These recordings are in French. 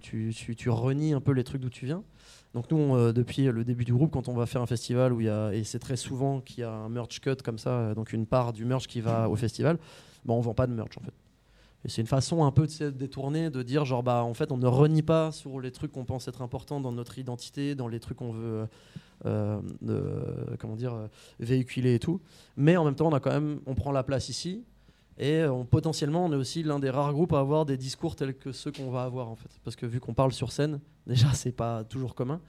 tu, tu, renies un peu les trucs d'où tu viens. Donc nous, euh, depuis le début du groupe, quand on va faire un festival où il y a, et c'est très souvent qu'il y a un merch cut comme ça, euh, donc une part du merch qui va au festival, bah, on vend pas de merch en fait. Et c'est une façon un peu sais, détournée de dire genre bah en fait on ne renie pas sur les trucs qu'on pense être importants dans notre identité, dans les trucs qu'on veut euh, comment dire véhiculer et tout. Mais en même temps on a quand même on prend la place ici et on, potentiellement on est aussi l'un des rares groupes à avoir des discours tels que ceux qu'on va avoir en fait. Parce que vu qu'on parle sur scène, déjà c'est pas toujours commun.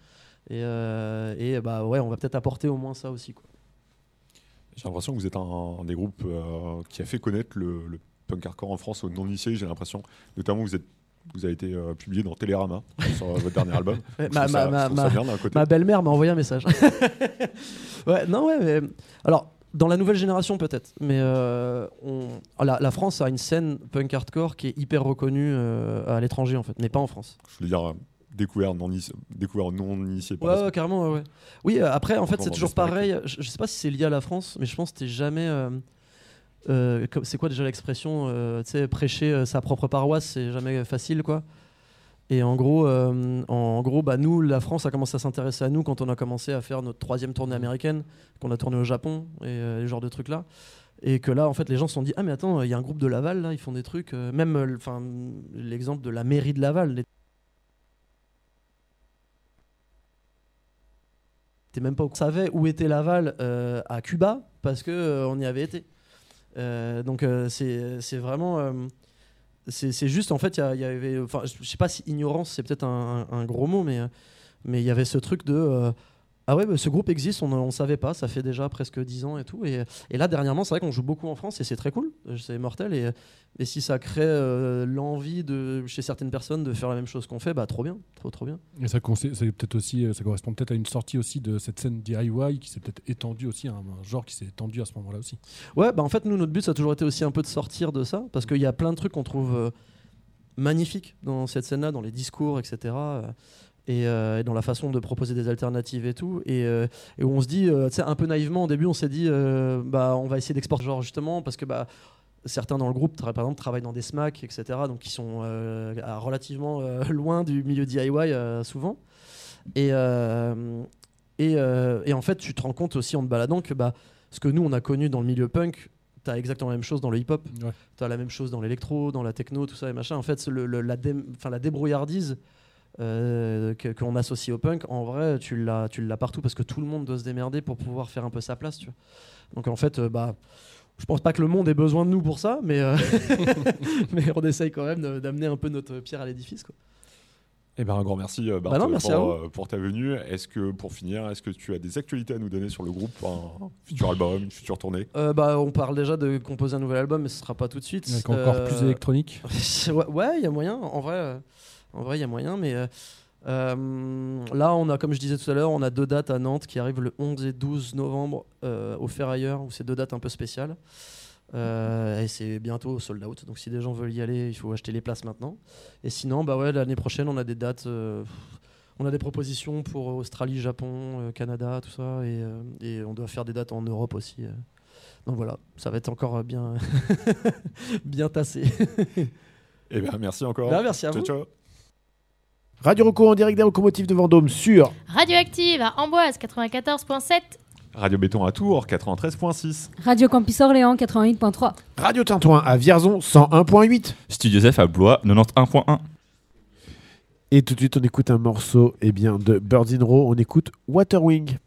Et, euh, et bah ouais on va peut-être apporter au moins ça aussi quoi. J'ai l'impression que vous êtes un, un des groupes euh, qui a fait connaître le, le punk hardcore en France aux non-initiés, j'ai l'imprestion. Notamment, vous, êtes, vous avez été euh, publié dans Télérama sur euh, votre dernier album. Ma- ma- ma-. Ma belle-mère m'a envoyé un message. ouais, non, ouais, mais. Alors, dans la nouvelle génération, peut-être. Mais euh, on... la, la France a une scène punk hardcore qui est hyper reconnue euh, à l'étranger, en fait, mais pas en France. Je veux dire, découvert non, initié- découvert non initié par Ouais, ouais, carrément, ouais, ouais. Oui, euh, après, en fait, c'est toujours pareil. Je, je sais pas si c'est lié à la France, mais je pense que t'es jamais. c'est quoi déjà l'expression Tu sais, prêcher sa propre paroisse, c'est jamais facile, quoi. Et en gros, euh, en gros bah, nous, la France a commencé à s'intéresser à nous quand on a commencé à faire notre troisième tournée américaine, qu'on a tourné au Japon et euh, les genres de trucs là. Et que là, en fait, les gens se sont dit Ah, mais attends, il y a un groupe de Laval, là, ils font des trucs. euh, même euh, l'exemple de la mairie de Laval. les- T'es même pas au- savait où était Laval euh, à Cuba parce que on y avait été. Donc c'est c'est vraiment c'est juste en fait il y avait enfin je sais pas si ignorance c'est peut-être un, un- gros mot mais mais il y avait ce truc de euh, ah ouais bah, ce groupe existe on on savait pas ça fait déjà presque 10 ans et tout et, et là dernièrement c'est vrai qu'on joue beaucoup en France et c'est très cool euh, c'est mortel et, et si ça crée euh, l'envie de chez certaines personnes de faire la même chose qu'on fait bah trop bien trop trop bien Et ça, peut-être aussi, euh, ça correspond peut-être à une sortie aussi de cette scène DIY qui s'est peut-être étendue aussi, un, un genre qui s'est étendu à ce moment-là aussi. Ouais, bah en fait, nous, notre but, ça a toujours été aussi un peu de sortir de ça, parce qu'il y a plein de trucs qu'on trouve euh, magnifiques dans cette scène-là, dans les discours, etc. euh, et, euh, et dans la façon de proposer des alternatives et tout. Et, euh, et où on se dit, euh, tu sais, un peu naïvement, au début, on s'est dit, bah, on va essayer d'exporter, genre, justement, parce que, bah, certains dans le groupe, par exemple, travaillent dans des SMAC, etc., donc qui sont à relativement loin du milieu DIY souvent. Et, et, en fait, tu te rends compte aussi en te baladant que bah, ce que nous, on a connu dans le milieu punk, tu as exactement la même chose dans le hip-hop, Ouais. tu as la même chose dans l'électro, dans la techno, tout ça et machin. En fait, le- le- la, dé- enfin, la débrouillardise euh, que- qu'on associe au punk, en vrai, tu l'as tu l'as partout parce que tout le monde doit se démerder pour pouvoir faire un peu sa place. Tu vois. Donc en fait, euh, bah. Je pense pas que le monde ait besoin de nous pour ça, mais, euh, mais on essaye quand même d'amener un peu notre pierre à l'édifice. quoi. Eh ben, un grand merci, euh, Bart, Bah non, merci pour, à vous. euh, pour ta venue. Est-ce que, pour finir, est-ce que tu as des actualités à nous donner sur le groupe Un futur album, une future tournée? Euh, bah, on parle déjà de composer un nouvel album, mais ce sera pas tout de suite. Avec encore Euh, plus électronique. ouais, ouais, il y a moyen. En vrai, euh, en vrai, il y a moyen. Mais euh, euh, là, on a, comme je disais tout à l'heure, on a deux dates à Nantes qui arrivent le 11 et 12 novembre euh, au Ferrailleur, où c'est deux dates un peu spéciales. Euh, et c'est bientôt sold out. Donc, si des gens veulent y aller, il faut acheter les places maintenant. Et sinon, bah ouais, l'année prochaine, on a des dates. on a des propositions pour Australie, Japon, Canada, tout ça, et, et on doit faire des dates en Europe aussi. Donc voilà, ça va être encore bien, bien tassé. Eh ben, merci encore. Bah, merci à ciao, vous. ciao. Radio Reco en direct des locomotives de Vendôme sur Radioactive à Amboise 94.7. Radio Béton à Tours, 93.6. Radio Campus Orléans 88.3. Radio Tintouin à Vierzon 101.8. Studio F à Blois 91.1. Et tout de suite, on écoute un morceau eh bien, de Birds in Row. On écoute Waterwing.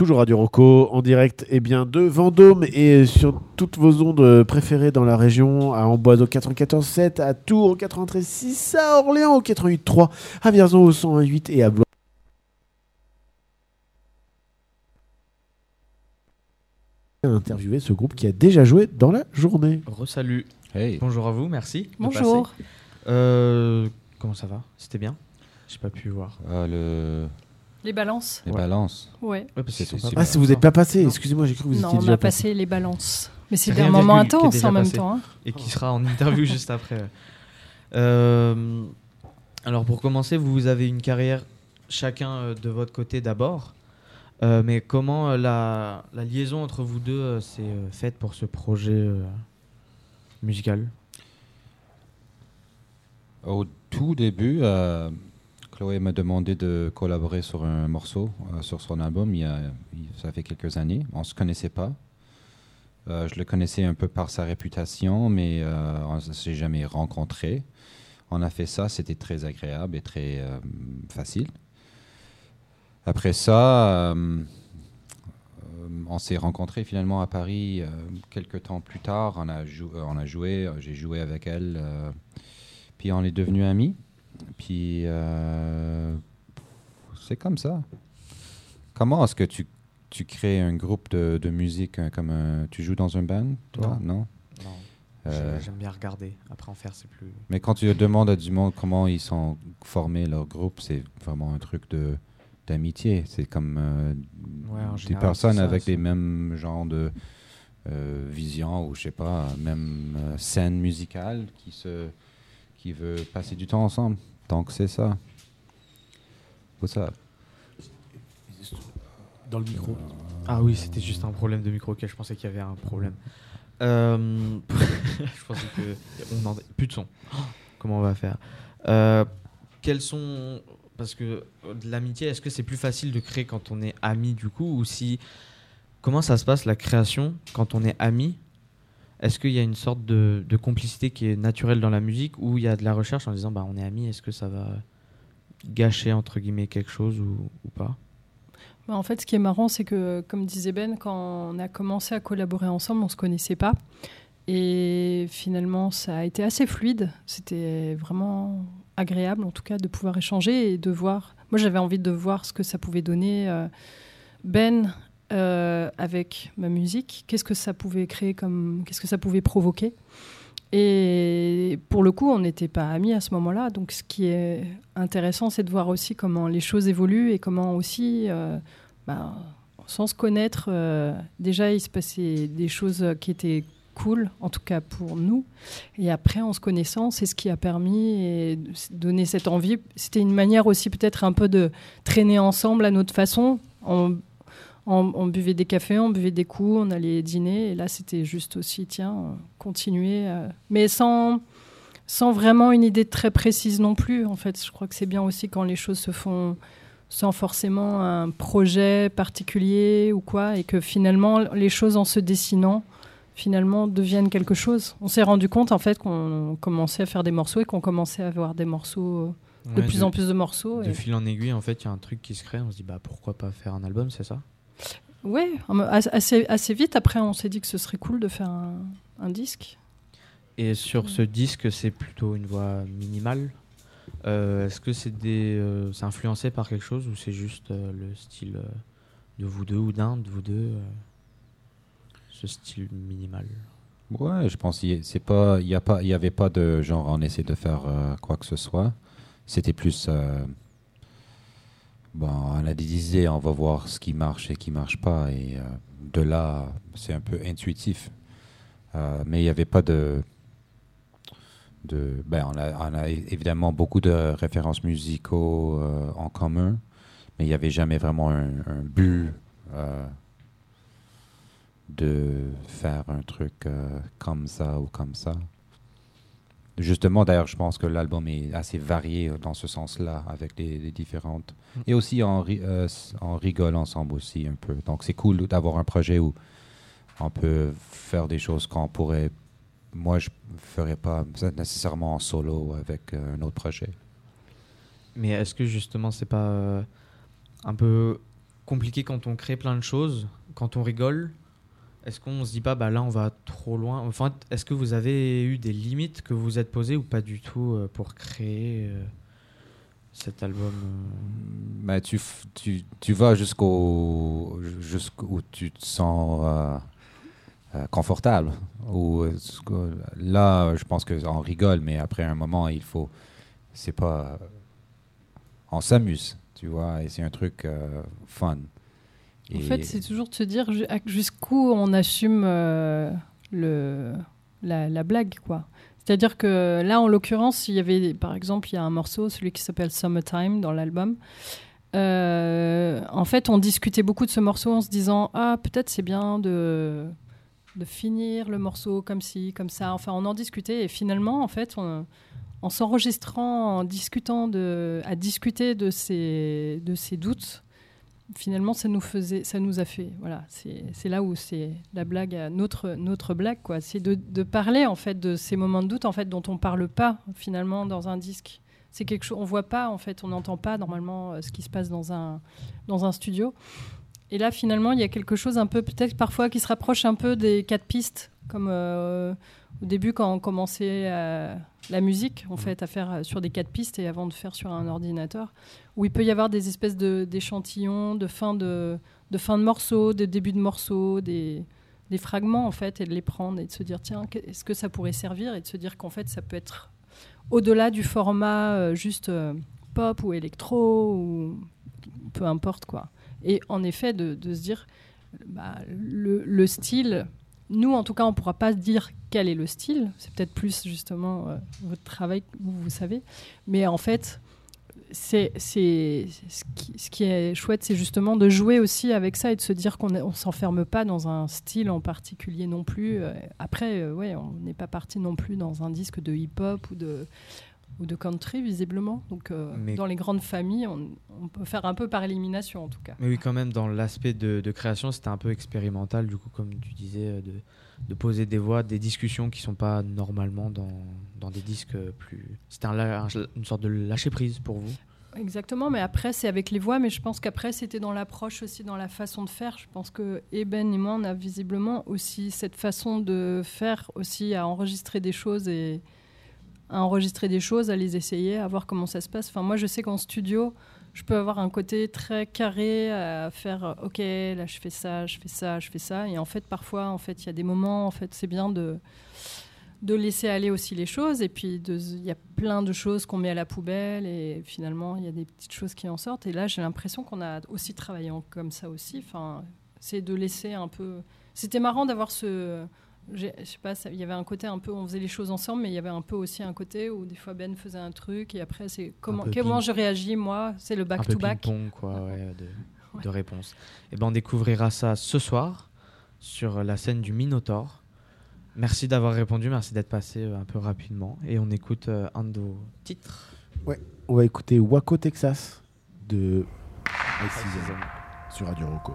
Toujours Radio Rocco en direct eh bien, de Vendôme et sur toutes vos ondes préférées dans la région, à Amboise au 94.7, à Tours au 93.6, à Orléans au 88.3, à Vierzon au 101.8 et à Blois. interviewer ce groupe qui a déjà joué dans la journée. Resalut. Hey. Bonjour à vous, merci. Bonjour. Euh, comment ça va? C'était bien? J'ai pas pu voir. Ah, le... Les balances Les balances. Ouais. Ouais, parce qu'ils C'est sont pas super. Ah, si vous n'êtes pas passé, excusez-moi, j'ai cru que vous Non, étiez on déjà a passé. passé les balances. Mais C'est c'était un moment intense en même passé. temps. hein. et qui sera en interview juste après. Euh, alors pour commencer, vous avez une carrière chacun euh, de votre côté d'abord. Euh, mais comment euh, la, la liaison entre vous deux euh, s'est euh, faite pour ce projet euh, musical? Au tout début, euh, Chloé m'a demandé de collaborer sur un morceau, euh, sur son album, il y a, ça fait quelques années. On ne se connaissait pas. Euh, je le connaissais un peu par sa réputation, mais euh, on ne s'est jamais rencontrés. On a fait ça, c'était très agréable et très facile. Après ça, on s'est rencontrés finalement à Paris quelques temps plus tard. On a, on a joué, j'ai joué avec elle. puis on est devenus amis. Puis euh, c'est comme ça. Comment est-ce que tu, tu crées un groupe de, de musique hein, comme un- tu joues dans un band toi? Non. Non? Euh, J'aime bien regarder. Après en faire, c'est plus. mais quand tu demandes à du monde comment ils sont formés leur groupe, c'est vraiment un truc de d'amitié. C'est comme euh, Ouais, des général, personnes ça, avec les mêmes genres de euh, visions ou je sais pas, même euh, scène musicale qui se qui veut passer du temps ensemble. Donc c'est ça. Faut ça. Dans le micro. Ah oui, c'était juste un problème de micro. Ok, je pensais qu'il y avait un problème. Euh, je pensais que on n'en plus de son. Comment on va faire? Euh, Quels sont parce que euh, de l'amitié, est-ce que c'est plus facile de créer quand on est ami du coup ou si comment ça se passe la création quand on est ami? Est-ce qu'il y a une sorte de, complicité qui est naturelle dans la musique ou il y a de la recherche en disant bah on est amis, est-ce que ça va gâcher entre guillemets quelque chose ou, ou pas? Bah, En fait, ce qui est marrant, c'est que, comme disait Ben, quand on a commencé à collaborer ensemble, on ne se connaissait pas. Et finalement, ça a été assez fluide. C'était vraiment agréable, en tout cas, de pouvoir échanger et de voir. Moi, j'avais envie de voir ce que ça pouvait donner. euh, Ben, euh, avec ma musique, qu'est-ce que ça pouvait créer comme. Qu'est-ce que ça pouvait provoquer et pour le coup, on n'était pas amis à ce moment-là. Donc, ce qui est intéressant, c'est de voir aussi comment les choses évoluent et comment aussi, euh, bah, sans se connaître, euh, déjà, il se passait des choses qui étaient cool, en tout cas pour nous. Et après, en se connaissant, c'est ce qui a permis et donner cette envie. C'était une manière aussi peut-être un peu de traîner ensemble à notre façon. On, on- on buvait des cafés, on buvait des coups, on allait dîner. Et là, c'était juste aussi, tiens, continuer. euh, mais sans, sans vraiment une idée très précise non plus. En fait, je crois que c'est bien aussi quand les choses se font sans forcément un projet particulier ou quoi, et que finalement, les choses en se dessinant, finalement, deviennent quelque chose. On s'est rendu compte, en fait, qu'on commençait à faire des morceaux et qu'on commençait à avoir des morceaux, euh, de Ouais, plus en plus de morceaux. De et- fil en aiguille, en fait, il y a un truc qui se crée. On se dit, bah pourquoi pas faire un album, c'est ça? Ouais, assez, assez vite. Après, on s'est dit que ce serait cool de faire un, un disque. Et sur ce disque, c'est plutôt une voix minimale. Euh, Est-ce que c'est euh, c'est influencé par quelque chose ou c'est juste euh, le style euh, de vous deux ou d'un de vous deux, euh, ce style minimal? Ouais, je pense qu'il y a- c'est pas, il y a pas, il y avait pas de genre on essaie de faire euh, quoi que ce soit. C'était plus, euh, bon, on a des idées, on va voir ce qui marche et qui marche pas, et euh, de là, c'est un peu intuitif. Euh, mais il n'y avait pas de, de, ben on a, on a évidemment beaucoup de références musicaux euh, en commun, mais il n'y avait jamais vraiment un, but. euh, de faire un truc comme ça ou comme ça. Justement, d'ailleurs, je pense que l'album est assez varié euh, dans ce sens-là, avec les, les différentes. Et aussi, on, ri- euh, on rigole ensemble aussi un peu. Donc, c'est cool d'avoir un projet où on peut faire des choses qu'on pourrait. Moi, je ne ferais pas nécessairement en solo avec euh, un autre projet. Mais est-ce que justement, c'est pas euh, un peu compliqué quand on crée plein de choses, quand on rigole Est-ce qu'on se dit pas, bah là, on va trop loin? Enfin, est-ce que vous avez eu des limites que vous êtes posées ou pas du tout euh, pour créer euh, cet album euh? Mais tu, f- tu, tu vas jusqu'au jusqu'où tu te sens confortable. Ou, là, je pense qu'on rigole, mais après un moment, il faut. C'est pas. On s'amuse, tu vois, et c'est un truc euh, En fait, c'est toujours de se dire jusqu'où on assume euh, le, la, la blague, quoi. C'est-à-dire que là, en l'occurrence, il y avait, par exemple, il y a un morceau, celui qui s'appelle Summertime dans l'album. Euh, en fait, on discutait beaucoup de ce morceau en se disant ah peut-être c'est bien de de finir le morceau comme ci, comme ça. Enfin, on en discutait et finalement, en fait, on- en s'enregistrant, en discutant de, à discuter de ces de ces doutes, finalement, ça nous faisait, ça nous a fait, voilà, c'est là où c'est la blague, notre notre blague, quoi. C'est de, de parler en fait de ces moments de doute, en fait, dont on parle pas finalement dans un disque. C'est quelque chose, on voit pas en fait, on n'entend pas normalement euh, ce qui se passe dans un dans un studio. Et là, finalement, il y a quelque chose un peu peut-être parfois qui se rapproche un peu des quatre pistes, comme euh, au début quand on commençait euh, la musique, en fait, à faire euh, sur des quatre pistes et avant de faire sur un ordinateur où il peut y avoir des espèces de- d'échantillons, de fin de, de fin de morceaux, de début de morceaux, des, des fragments en fait, et de les prendre et de se dire tiens, est-ce que ça pourrait servir et de se dire qu'en fait ça peut être au-delà du format euh, juste pop ou électro ou peu importe quoi. Et en effet de, de se dire bah, le, le style, nous en tout cas on pourra pas dire quel est le style, c'est peut-être plus justement euh, votre travail, vous, vous savez, mais en fait c'est ce qui, est chouette, c'est justement de jouer aussi avec ça et de se dire qu'on on s'enferme pas dans un style en particulier non plus. Euh, Après, euh, ouais, on n'est pas parti non plus dans un disque de hip-hop ou de ou de country visiblement. Donc euh, dans les grandes familles, on, on peut faire un peu par élimination en tout cas. Mais oui, quand même, dans l'aspect de, de création, c'était un peu expérimental, du coup, comme tu disais, euh, de, de poser des voix, des discussions qui sont pas normalement dans, dans des disques plus. C'était un la- un- une sorte de lâcher prise pour vous. Exactement, mais après c'est avec les voix, mais je pense qu'après c'était dans l'approche aussi, dans la façon de faire. Je pense que Eben et moi, on a visiblement aussi cette façon de faire aussi à enregistrer des choses et à enregistrer des choses, à les essayer, à voir comment ça se passe. Enfin, moi je sais qu'en studio, je peux avoir un côté très carré à faire euh, ok là je fais ça, je fais ça, je fais ça, et en fait parfois en fait il y a des moments en fait c'est bien de de laisser aller aussi les choses. Et puis il y a plein de choses qu'on met à la poubelle et finalement il y a des petites choses qui en sortent. Et là j'ai l'impression qu'on a aussi travaillé comme ça aussi. Enfin c'est de laisser un peu c'était marrant d'avoir ce je sais pas il y avait un côté un peu on faisait les choses ensemble mais il y avait un peu aussi un côté où des fois Ben faisait un truc et après c'est comment ping- je réagis moi? C'est le back un peu to back ping-pong, quoi, ouais, de, Ouais. de réponses. Et ben, on découvrira ça ce soir sur la scène du Minotaur. Merci d'avoir répondu, merci d'être passé euh, un peu rapidement. Et on écoute euh, un de vos titres. On va écouter Waco, Texas de Season sur Radio Rocco.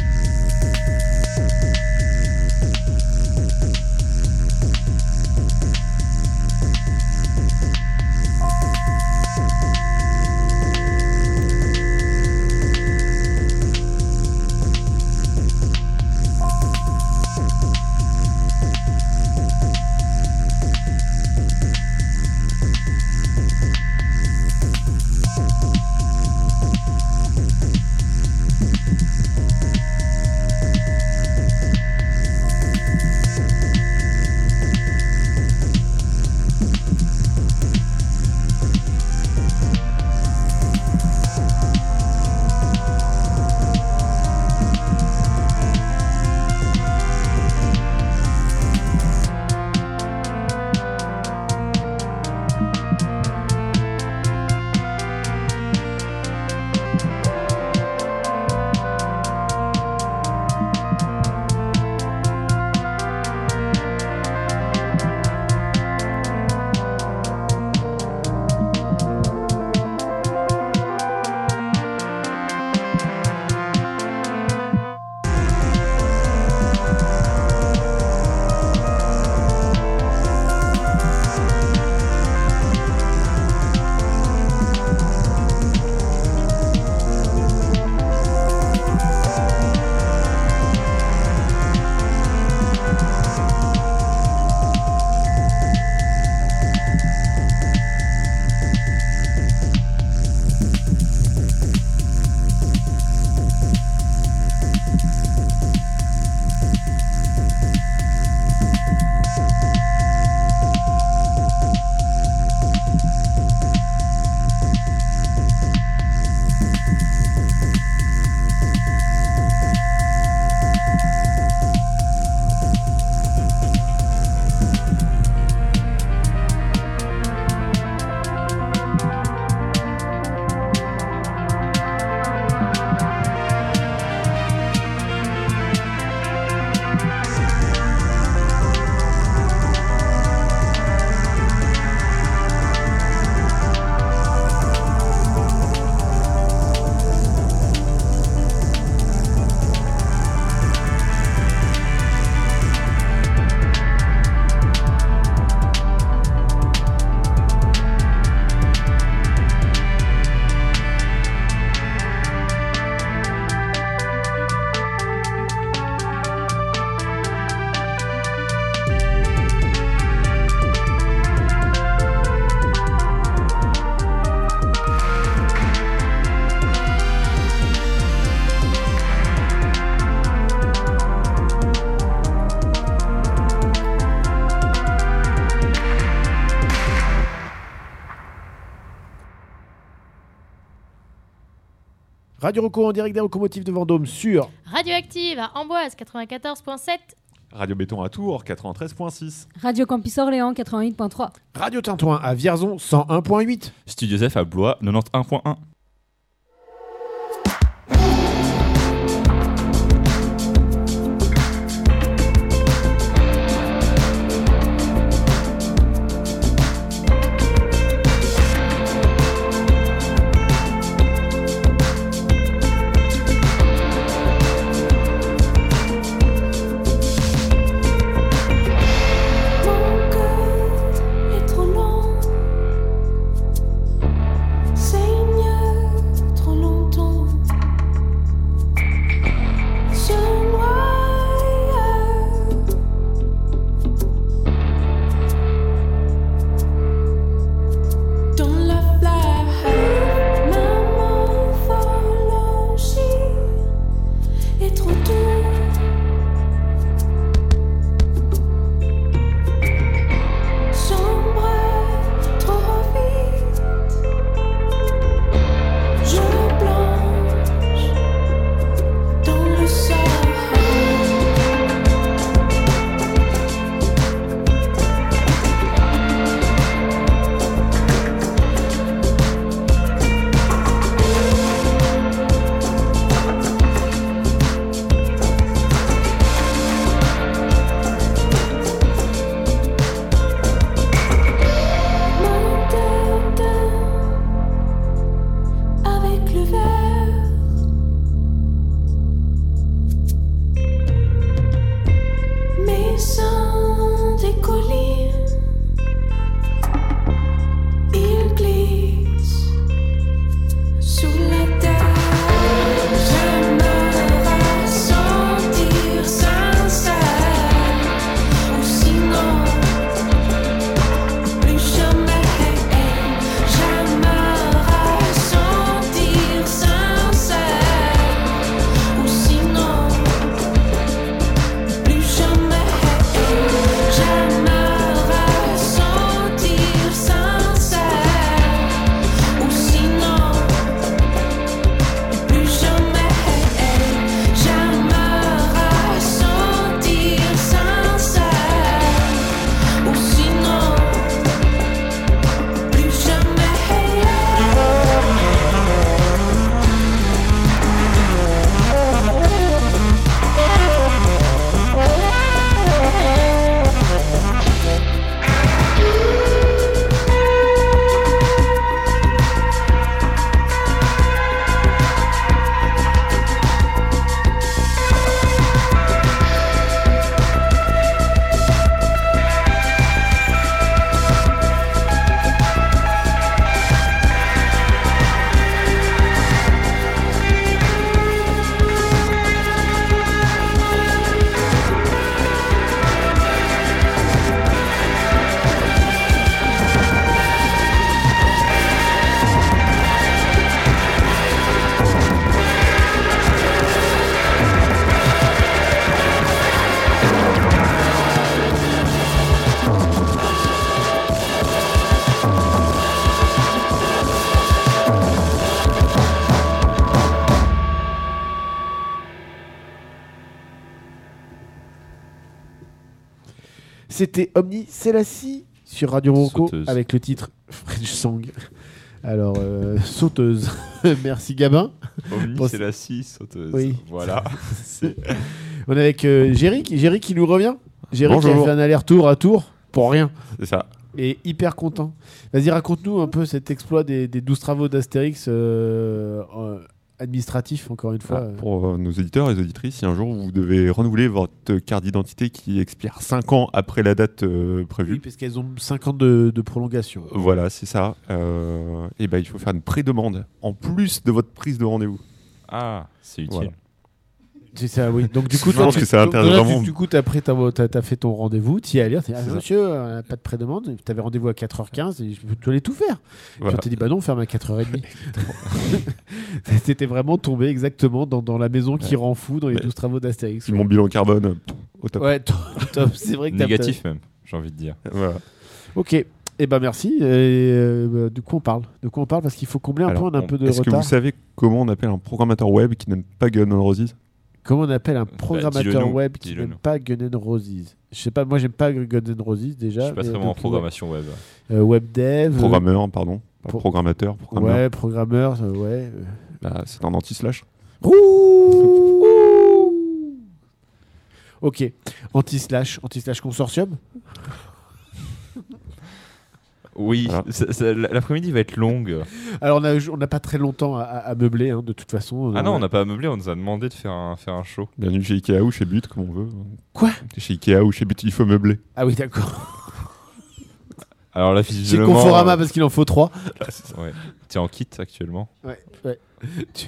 Radio Rocco en direct des locomotives de Vendôme sur Radioactive à Amboise 94.7. Radio Béton à Tours, 93.6. Radio Campus Orléans 88.3. Radio Tintouin à Vierzon 101.8. Studio Zef à Blois 91.1. C'était Omni Selassie sur Radio Rocco Sauteuse. avec le titre French Song. Alors, euh, sauteuse. Merci Gabin. Omni, la scie sauteuse. Oui. Voilà. On est avec euh, Géry qui nous revient. Géry qui a Bonjour. fait un aller-retour à Tours pour rien. c'est ça. Et hyper content. Vas-y, raconte-nous un peu cet exploit des, des 12 travaux d'Astérix euh, euh, administratifs, encore une fois. Ah, pour euh, nos éditeurs et auditrices, si un jour vous devez renouveler votre carte d'identité qui expire 5 ans après la date euh, Oui, prévue, parce qu'elles ont 5 ans de, de prolongation. voilà, c'est ça. et ben, il faut faire une pré-demande en plus de votre prise de rendez-vous. Ah, c'est utile. Voilà. C'est ça, oui. Donc du coup, Je toi, pense tu- que ça donc, intéresse vraiment. Du coup, après, t'as as, fait ton rendez-vous, tu y allé, t'es ah, monsieur, euh, pas de pré-demande, tu avais rendez-vous à 4h15, et je tu allais tout faire. Voilà. Puis on dit, bah non, ferme à 4h30. T'étais vraiment tombé exactement dans, dans la maison qui rend fou dans les Mais- 12 travaux d'Astérix. Mon bilan carbone, au top. Ouais, top, top. c'est vrai que t'as- Négatif même, j'ai envie de dire. Voilà. Ok. Eh ben merci. Et, euh, bah, de quoi on parle? De quoi on parle? Parce qu'il faut combler un Alors, peu, on a un on- peu de Est-ce que retard. vous savez comment on appelle un programmateur web qui n'aime pas Gun N' Roses? Comment on appelle un programmateur dis-le nous, web qui n'aime pas Gun N' Roses Je sais pas, moi j'aime pas Gun N' Roses déjà. Je suis pas très bon en programmation web. Euh, web dev. Programmeur, pardon. Pro- programmateur, euh, programmeur. Ouais, programmeur, euh, ouais. euh. Bah, c'est un anti-slash. Ouh Ok, anti-slash, anti-slash consortium Oui, Voilà. l'après-midi va être longue. Alors on a- on n'a pas très longtemps à, à- à meubler, hein, de toute façon. Ah non, on n'a pas meublé, on nous a demandé de faire un, faire un show. Bienvenue chez Ikea ou chez But, comme on veut. Quoi? Chez Ikea ou chez But, il faut meubler. Ah oui, d'accord. Alors là, Chez. Conforama euh, parce qu'il en faut trois. ouais. T'es en kit actuellement. Ouais, ouais. tu...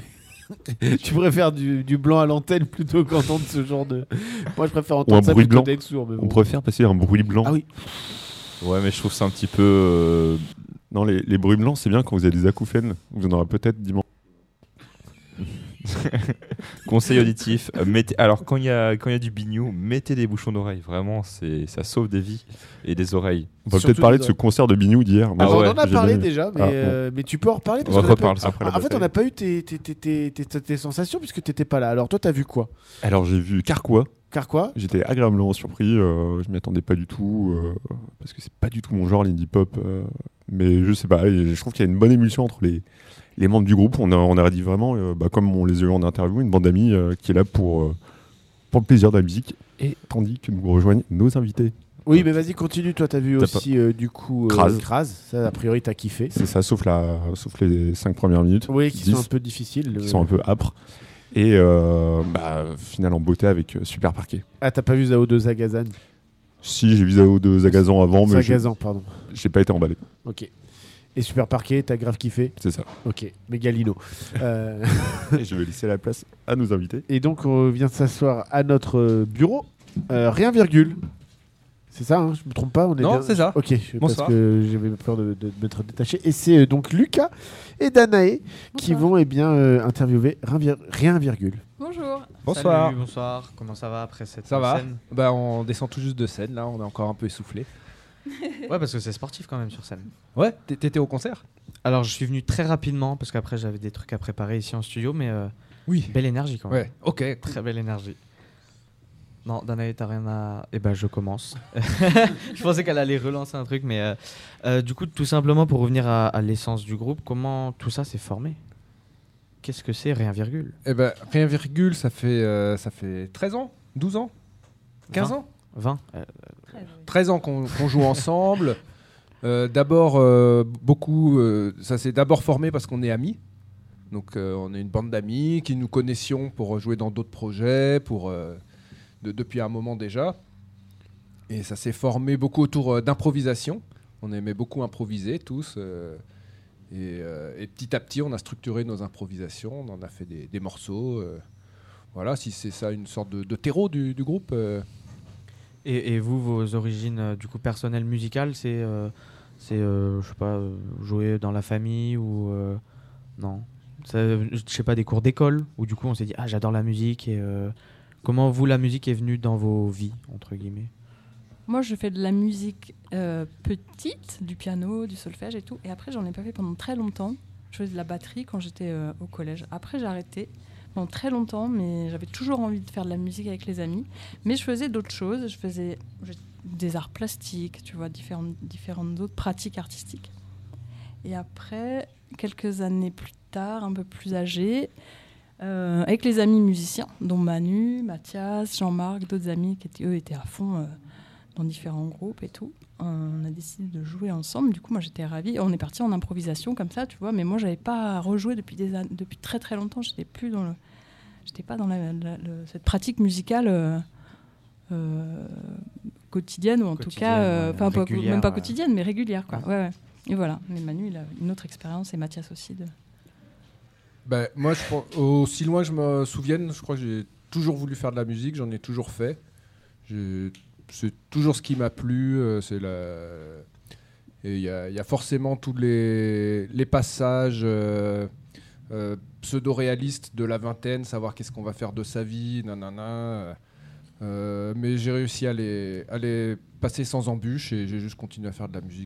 tu préfères du, du blanc à l'antenne plutôt qu'entendre ce genre de. Moi, je préfère Ou entendre un ça bruit plutôt blanc. sourd. Mais On préfère passer un bruit blanc. Ah oui. Ouais, mais je trouve ça un petit peu... euh, Non, les, les bruits blancs, c'est bien quand vous avez des acouphènes. Vous en aurez peut-être dimanche. Conseil auditif. euh, mettez... Alors, quand il y, a... quand il y a du bignou, mettez des bouchons d'oreilles. Vraiment, c'est... ça sauve des vies et des oreilles. On va peut-être parler de ce concert de Bignou d'hier. Ah on en a parlé déjà, mais, Ah, bon. euh, mais tu peux en reparler On parce a reparle pas- après la En fait, on n'a pas eu tes, tes, tes, tes, tes- tes- tes sensations puisque tu n'étais pas là. Alors, toi, tu as vu quoi? Alors, j'ai vu Carquois. Car quoi J'étais agréablement surpris. euh, je m'y attendais pas du tout. euh, parce que c'est pas du tout mon genre, l'indie pop. euh, mais je sais pas. je trouve qu'il y a une bonne émulsion entre les, les membres du groupe. On a, on a dit vraiment, euh, bah, comme on les a eu en interview, une bande d'amis euh, qui est là pour, euh, pour le plaisir de la musique. Et tandis que nous rejoignent nos invités. Oui, mais vas-y, continue. Toi, tu as vu T'as aussi, euh, du coup, euh, Kraz. Ça, a priori, tu as kiffé. C'est ça, sauf, la, sauf les 5 premières minutes. Oui, qui 10, sont un peu difficiles. qui euh. sont un peu âpres. Et euh, bah, final en beauté avec euh, Super Parquet. Ah, t'as pas vu Zao de Zagazan? Si, j'ai vu Zao de Zagazan avant, mais j'ai Zagazan, pardon. j'ai pas été emballé. Ok. Et Super Parquet, t'as grave kiffé C'est ça. Ok. Mégalino. Euh, Et je vais laisser la place à nos invités. Et donc, on vient de s'asseoir à notre bureau. Euh, rien virgule. C'est ça, hein, je me trompe pas on est Non, bien- c'est ça. Ok, parce Bonsoir. que j'avais peur de, de m'être détaché. Et c'est euh, donc Lucas et Danae qui vont eh bien, euh, interviewer rien, vir- rien virgule. Bonjour. Bonsoir. Salut, bonsoir. Comment ça va après cette Ça va scène? Bah, On descend tout juste de scène, là, on est encore un peu essoufflé. Ouais, parce que c'est sportif quand même sur scène. Ouais, t'é- t'étais au concert? Alors, je suis venu très rapidement parce qu'après j'avais des trucs à préparer ici en studio, mais euh, Oui. belle énergie quand même. Ouais, ok. Très belle énergie. Non, Danae, t'as rien à. Eh ben, je commence. je pensais qu'elle allait relancer un truc, mais euh, euh, du coup, tout simplement pour revenir à, à l'essence du groupe, comment tout ça s'est formé? Qu'est-ce que c'est Rien virgule. Eh ben, rien virgule, ça fait, euh, ça fait 13 ans 12 ans 15 Vingt. ans? 20 euh, 13 ans qu'on joue ensemble. Euh, d'abord, euh, beaucoup, euh, ça s'est d'abord formé parce qu'on est amis. Donc, euh, on est une bande d'amis qui nous connaissions pour jouer dans d'autres projets, pour, euh, de- depuis un moment déjà. Et ça s'est formé beaucoup autour euh, d'improvisation. On aimait beaucoup improviser tous. euh, et, euh, et petit à petit, on a structuré nos improvisations. On en a fait des, des morceaux. euh, voilà, si c'est ça une sorte de, de terreau du, du groupe. Et, vous, vos origines euh, du coup personnelles musicales, c'est, euh, c'est, euh, je sais pas, jouer dans la famille ou non, je sais pas, des cours d'école où du coup on s'est dit ah j'adore la musique et comment vous la musique est venue dans vos vies entre guillemets? Moi, je fais de la musique petite, du piano, du solfège et tout. Et après, j'en ai pas fait pendant très longtemps. Je faisais de la batterie quand j'étais au collège. Après, j'ai arrêté très longtemps, mais j'avais toujours envie de faire de la musique avec les amis. Mais je faisais d'autres choses. Je faisais des arts plastiques, tu vois, différentes, différentes autres pratiques artistiques. Et après, quelques années plus tard, un peu plus âgé, euh, avec les amis musiciens, dont Manu, Mathias, Jean-Marc, d'autres amis qui étaient, eux étaient à fond euh, dans différents groupes et tout. On a décidé de jouer ensemble. Du coup, moi, j'étais ravie. On est parti en improvisation comme ça, tu vois. Mais moi, j'avais pas rejoué depuis des an- depuis très très longtemps. J'étais plus dans le, j'étais pas dans la- la- le- cette pratique musicale. euh, euh, quotidienne ou en tout cas euh, enfin pas- même pas quotidienne mais régulière quoi Ouais. ouais, ouais. et voilà mais Manu il a une autre expérience et Mathias aussi de... Ben, moi, je aussi loin que je me souvienne, je crois que j'ai toujours voulu faire de la musique, j'en ai toujours fait. J'ai- C'est toujours ce qui m'a plu. euh, c'est la... Il y, a forcément tous les, passages euh, euh, pseudo-réalistes de la vingtaine, savoir qu'est-ce qu'on va faire de sa vie, nanana. Mais j'ai réussi à les, à les passer sans embûche et j'ai juste continué à faire de la musique